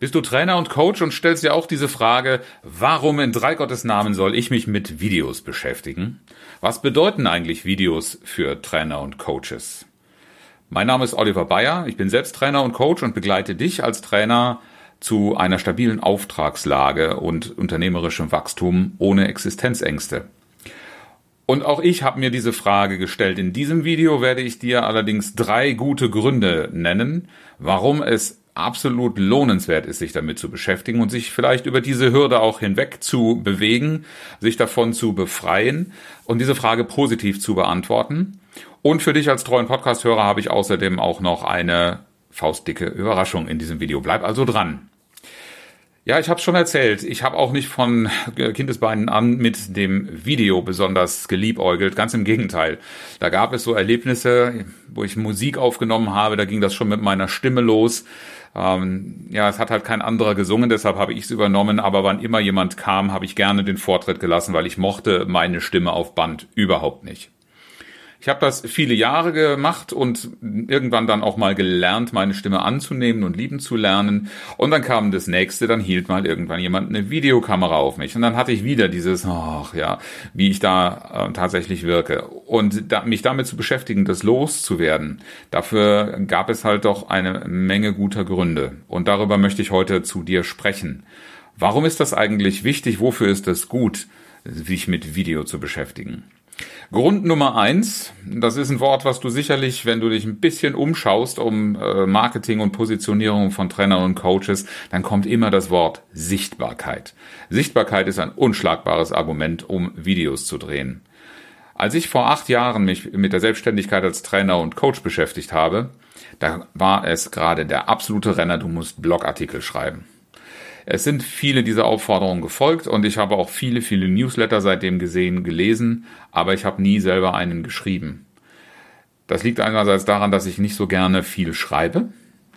Bist du Trainer und Coach und stellst dir auch diese Frage, warum in drei Gottes Namen soll ich mich mit Videos beschäftigen? Was bedeuten eigentlich Videos für Trainer und Coaches? Mein Name ist Oliver Bayer, ich bin selbst Trainer und Coach und begleite dich als Trainer zu einer stabilen Auftragslage und unternehmerischem Wachstum ohne Existenzängste. Und auch ich habe mir diese Frage gestellt. In diesem Video werde ich dir allerdings drei gute Gründe nennen, warum es absolut lohnenswert ist, sich damit zu beschäftigen und sich vielleicht über diese Hürde auch hinweg zu bewegen, sich davon zu befreien und diese Frage positiv zu beantworten. Und für dich als treuen Podcast-Hörer habe ich außerdem auch noch eine faustdicke Überraschung in diesem Video. Bleib also dran. Ja, ich habe es schon erzählt. Ich habe auch nicht von Kindesbeinen an mit dem Video besonders geliebäugelt. Ganz im Gegenteil. Da gab es so Erlebnisse, wo ich Musik aufgenommen habe. Da ging das schon mit meiner Stimme los. Ähm, ja, es hat halt kein anderer gesungen, deshalb habe ich es übernommen. Aber wann immer jemand kam, habe ich gerne den Vortritt gelassen, weil ich mochte meine Stimme auf Band überhaupt nicht. Ich habe das viele Jahre gemacht und irgendwann dann auch mal gelernt, meine Stimme anzunehmen und lieben zu lernen. Und dann kam das nächste, dann hielt mal irgendwann jemand eine Videokamera auf mich. Und dann hatte ich wieder dieses, ach ja, wie ich da äh, tatsächlich wirke. Und da, mich damit zu beschäftigen, das loszuwerden, dafür gab es halt doch eine Menge guter Gründe. Und darüber möchte ich heute zu dir sprechen. Warum ist das eigentlich wichtig? Wofür ist es gut, sich mit Video zu beschäftigen? Grund Nummer eins, das ist ein Wort, was du sicherlich, wenn du dich ein bisschen umschaust um äh, Marketing und Positionierung von Trainern und Coaches, dann kommt immer das Wort Sichtbarkeit. Sichtbarkeit ist ein unschlagbares Argument, um Videos zu drehen. Als ich vor acht Jahren mich mit der Selbstständigkeit als Trainer und Coach beschäftigt habe, da war es gerade der absolute Renner, du musst Blogartikel schreiben. Es sind viele dieser Aufforderungen gefolgt und ich habe auch viele, viele Newsletter seitdem gesehen, gelesen, aber ich habe nie selber einen geschrieben. Das liegt einerseits daran, dass ich nicht so gerne viel schreibe.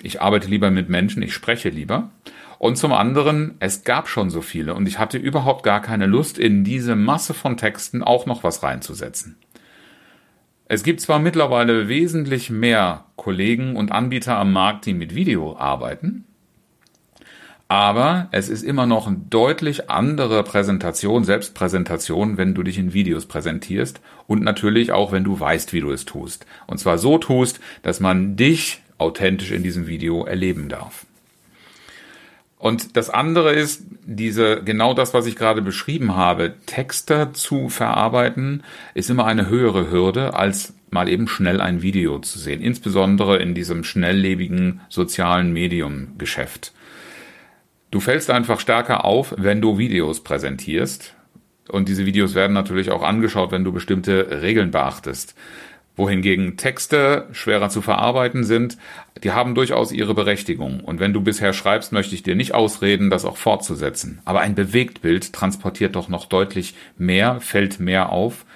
Ich arbeite lieber mit Menschen, ich spreche lieber. Und zum anderen, es gab schon so viele und ich hatte überhaupt gar keine Lust, in diese Masse von Texten auch noch was reinzusetzen. Es gibt zwar mittlerweile wesentlich mehr Kollegen und Anbieter am Markt, die mit Video arbeiten, aber es ist immer noch eine deutlich andere Präsentation, Selbstpräsentation, wenn du dich in Videos präsentierst und natürlich auch, wenn du weißt, wie du es tust. Und zwar so tust, dass man dich authentisch in diesem Video erleben darf. Und das andere ist diese, genau das, was ich gerade beschrieben habe. Texte zu verarbeiten ist immer eine höhere Hürde, als mal eben schnell ein Video zu sehen. Insbesondere in diesem schnelllebigen sozialen Medium-Geschäft. Du fällst einfach stärker auf, wenn du Videos präsentierst. Und diese Videos werden natürlich auch angeschaut, wenn du bestimmte Regeln beachtest. Wohingegen Texte schwerer zu verarbeiten sind, die haben durchaus ihre Berechtigung. Und wenn du bisher schreibst, möchte ich dir nicht ausreden, das auch fortzusetzen. Aber ein Bewegtbild transportiert doch noch deutlich mehr, fällt mehr auf,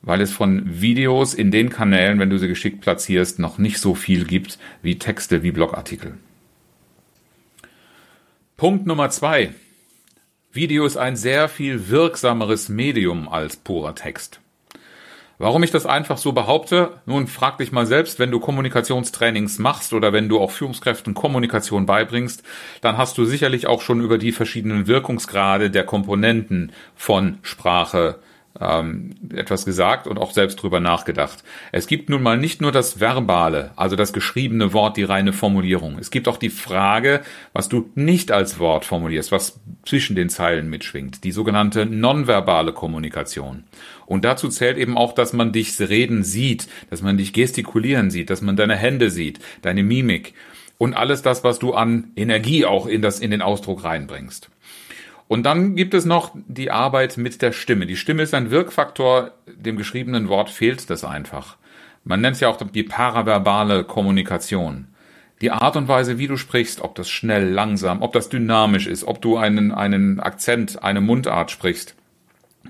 weil es von Videos in den Kanälen, wenn du sie geschickt platzierst, noch nicht so viel gibt wie Texte, wie Blogartikel. Punkt Nummer zwei. Video ist ein sehr viel wirksameres Medium als purer Text. Warum ich das einfach so behaupte? Nun frag dich mal selbst, wenn du Kommunikationstrainings machst oder wenn du auch Führungskräften Kommunikation beibringst, dann hast du sicherlich auch schon über die verschiedenen Wirkungsgrade der Komponenten von Sprache, ähm, etwas gesagt und auch selbst drüber nachgedacht. Es gibt nun mal nicht nur das Verbale, also das geschriebene Wort, die reine Formulierung. Es gibt auch die Frage, was du nicht als Wort formulierst, was zwischen den Zeilen mitschwingt, die sogenannte nonverbale Kommunikation. Und dazu zählt eben auch, dass man dich reden sieht, dass man dich gestikulieren sieht, dass man deine Hände sieht, deine Mimik und alles das, was du an Energie auch in das, in den Ausdruck reinbringst. Und dann gibt es noch die Arbeit mit der Stimme. Die Stimme ist ein Wirkfaktor, dem geschriebenen Wort fehlt das einfach. Man nennt es ja auch die paraverbale Kommunikation. Die Art und Weise, wie du sprichst, ob das schnell, langsam, ob das dynamisch ist, ob du einen, einen Akzent, eine Mundart sprichst,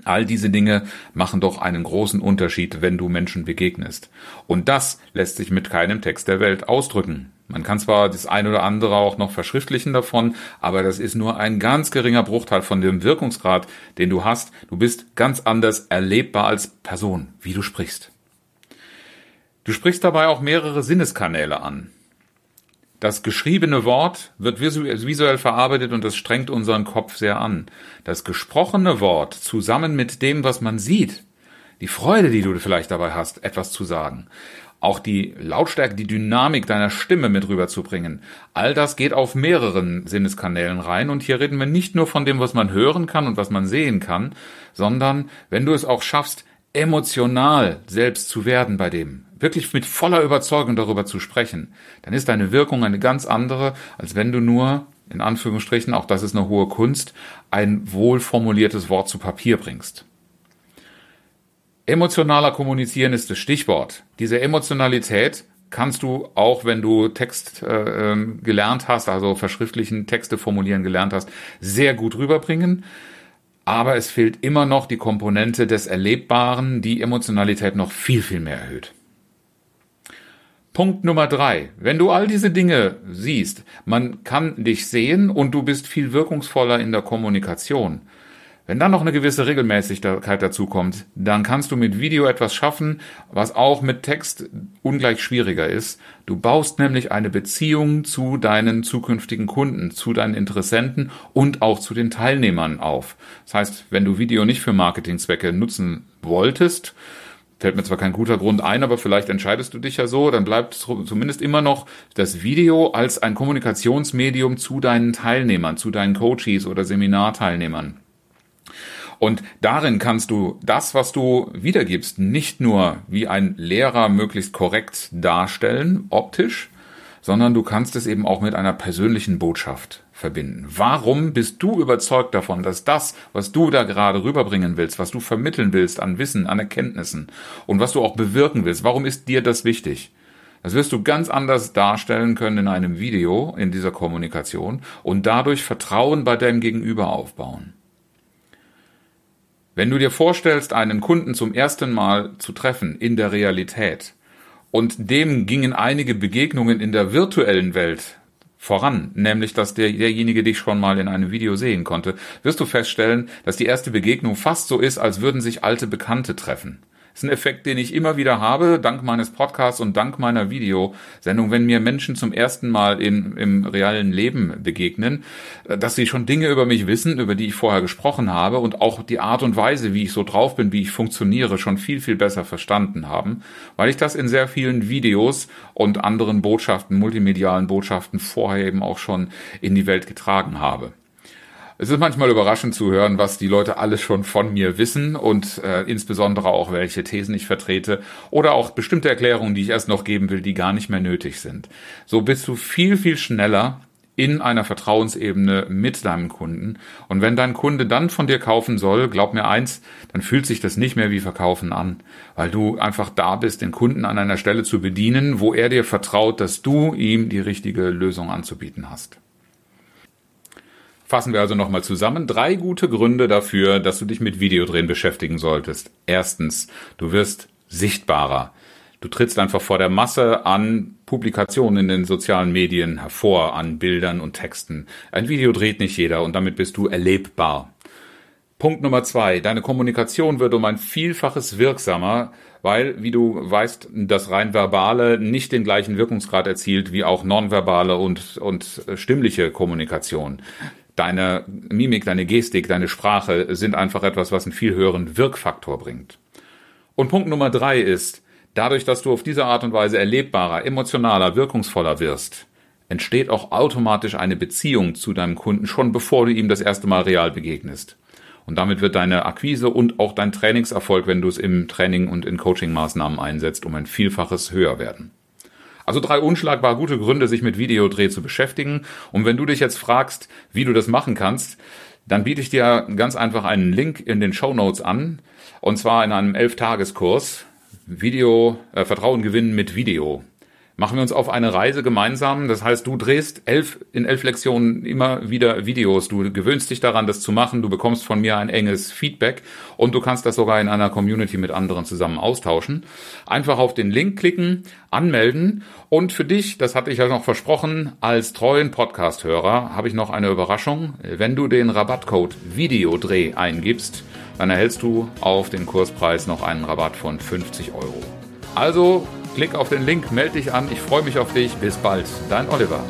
All diese Dinge machen doch einen großen Unterschied, wenn du Menschen begegnest. Und das lässt sich mit keinem Text der Welt ausdrücken. Man kann zwar das eine oder andere auch noch verschriftlichen davon, aber das ist nur ein ganz geringer Bruchteil von dem Wirkungsgrad, den du hast. Du bist ganz anders erlebbar als Person, wie du sprichst. Du sprichst dabei auch mehrere Sinneskanäle an. Das geschriebene Wort wird visuell verarbeitet und das strengt unseren Kopf sehr an. Das gesprochene Wort zusammen mit dem, was man sieht, die Freude, die du vielleicht dabei hast, etwas zu sagen, auch die Lautstärke, die Dynamik deiner Stimme mit rüberzubringen. All das geht auf mehreren Sinneskanälen rein und hier reden wir nicht nur von dem, was man hören kann und was man sehen kann, sondern wenn du es auch schaffst, emotional selbst zu werden bei dem, wirklich mit voller Überzeugung darüber zu sprechen, dann ist deine Wirkung eine ganz andere, als wenn du nur, in Anführungsstrichen, auch das ist eine hohe Kunst, ein wohlformuliertes Wort zu Papier bringst. Emotionaler Kommunizieren ist das Stichwort. Diese Emotionalität kannst du auch, wenn du Text äh, ähm, gelernt hast, also verschriftlichen Texte formulieren gelernt hast, sehr gut rüberbringen. Aber es fehlt immer noch die Komponente des Erlebbaren, die Emotionalität noch viel, viel mehr erhöht. Punkt Nummer drei. Wenn du all diese Dinge siehst, man kann dich sehen und du bist viel wirkungsvoller in der Kommunikation. Wenn dann noch eine gewisse Regelmäßigkeit dazu kommt, dann kannst du mit Video etwas schaffen, was auch mit Text ungleich schwieriger ist. Du baust nämlich eine Beziehung zu deinen zukünftigen Kunden, zu deinen Interessenten und auch zu den Teilnehmern auf. Das heißt, wenn du Video nicht für Marketingzwecke nutzen wolltest, fällt mir zwar kein guter Grund ein, aber vielleicht entscheidest du dich ja so, dann bleibt zumindest immer noch das Video als ein Kommunikationsmedium zu deinen Teilnehmern, zu deinen Coaches oder Seminarteilnehmern. Und darin kannst du das, was du wiedergibst, nicht nur wie ein Lehrer möglichst korrekt darstellen, optisch, sondern du kannst es eben auch mit einer persönlichen Botschaft verbinden. Warum bist du überzeugt davon, dass das, was du da gerade rüberbringen willst, was du vermitteln willst an Wissen, an Erkenntnissen und was du auch bewirken willst, warum ist dir das wichtig? Das wirst du ganz anders darstellen können in einem Video, in dieser Kommunikation und dadurch Vertrauen bei deinem Gegenüber aufbauen. Wenn du dir vorstellst, einen Kunden zum ersten Mal zu treffen in der Realität und dem gingen einige Begegnungen in der virtuellen Welt voran, nämlich dass der, derjenige dich schon mal in einem Video sehen konnte, wirst du feststellen, dass die erste Begegnung fast so ist, als würden sich alte Bekannte treffen. Das ist ein Effekt, den ich immer wieder habe, dank meines Podcasts und dank meiner Videosendung, wenn mir Menschen zum ersten Mal in, im realen Leben begegnen, äh, dass sie schon Dinge über mich wissen, über die ich vorher gesprochen habe und auch die Art und Weise, wie ich so drauf bin, wie ich funktioniere, schon viel, viel besser verstanden haben, weil ich das in sehr vielen Videos und anderen Botschaften, multimedialen Botschaften vorher eben auch schon in die Welt getragen habe. Es ist manchmal überraschend zu hören, was die Leute alles schon von mir wissen und äh, insbesondere auch welche Thesen ich vertrete oder auch bestimmte Erklärungen, die ich erst noch geben will, die gar nicht mehr nötig sind. So bist du viel, viel schneller in einer Vertrauensebene mit deinem Kunden. Und wenn dein Kunde dann von dir kaufen soll, glaub mir eins, dann fühlt sich das nicht mehr wie Verkaufen an, weil du einfach da bist, den Kunden an einer Stelle zu bedienen, wo er dir vertraut, dass du ihm die richtige Lösung anzubieten hast. Fassen wir also nochmal zusammen. Drei gute Gründe dafür, dass du dich mit Videodrehen beschäftigen solltest. Erstens, du wirst sichtbarer. Du trittst einfach vor der Masse an Publikationen in den sozialen Medien hervor, an Bildern und Texten. Ein Video dreht nicht jeder und damit bist du erlebbar. Punkt Nummer zwei. Deine Kommunikation wird um ein Vielfaches wirksamer, weil, wie du weißt, das rein verbale nicht den gleichen Wirkungsgrad erzielt wie auch nonverbale und, und stimmliche Kommunikation deine Mimik, deine Gestik, deine Sprache sind einfach etwas, was einen viel höheren Wirkfaktor bringt. Und Punkt Nummer drei ist, dadurch, dass du auf diese Art und Weise erlebbarer, emotionaler, wirkungsvoller wirst, entsteht auch automatisch eine Beziehung zu deinem Kunden schon bevor du ihm das erste Mal real begegnest. Und damit wird deine Akquise und auch dein Trainingserfolg, wenn du es im Training und in Coachingmaßnahmen einsetzt, um ein Vielfaches höher werden. Also drei unschlagbar gute Gründe, sich mit Videodreh zu beschäftigen. Und wenn du dich jetzt fragst, wie du das machen kannst, dann biete ich dir ganz einfach einen Link in den Show Notes an. Und zwar in einem Elf-Tageskurs. Video, äh, Vertrauen gewinnen mit Video. Machen wir uns auf eine Reise gemeinsam. Das heißt, du drehst elf, in elf Lektionen immer wieder Videos. Du gewöhnst dich daran, das zu machen. Du bekommst von mir ein enges Feedback und du kannst das sogar in einer Community mit anderen zusammen austauschen. Einfach auf den Link klicken, anmelden und für dich, das hatte ich ja noch versprochen, als treuen Podcast-Hörer habe ich noch eine Überraschung. Wenn du den Rabattcode Videodreh eingibst, dann erhältst du auf den Kurspreis noch einen Rabatt von 50 Euro. Also klick auf den Link, melde dich an. Ich freue mich auf dich. Bis bald. Dein Oliver.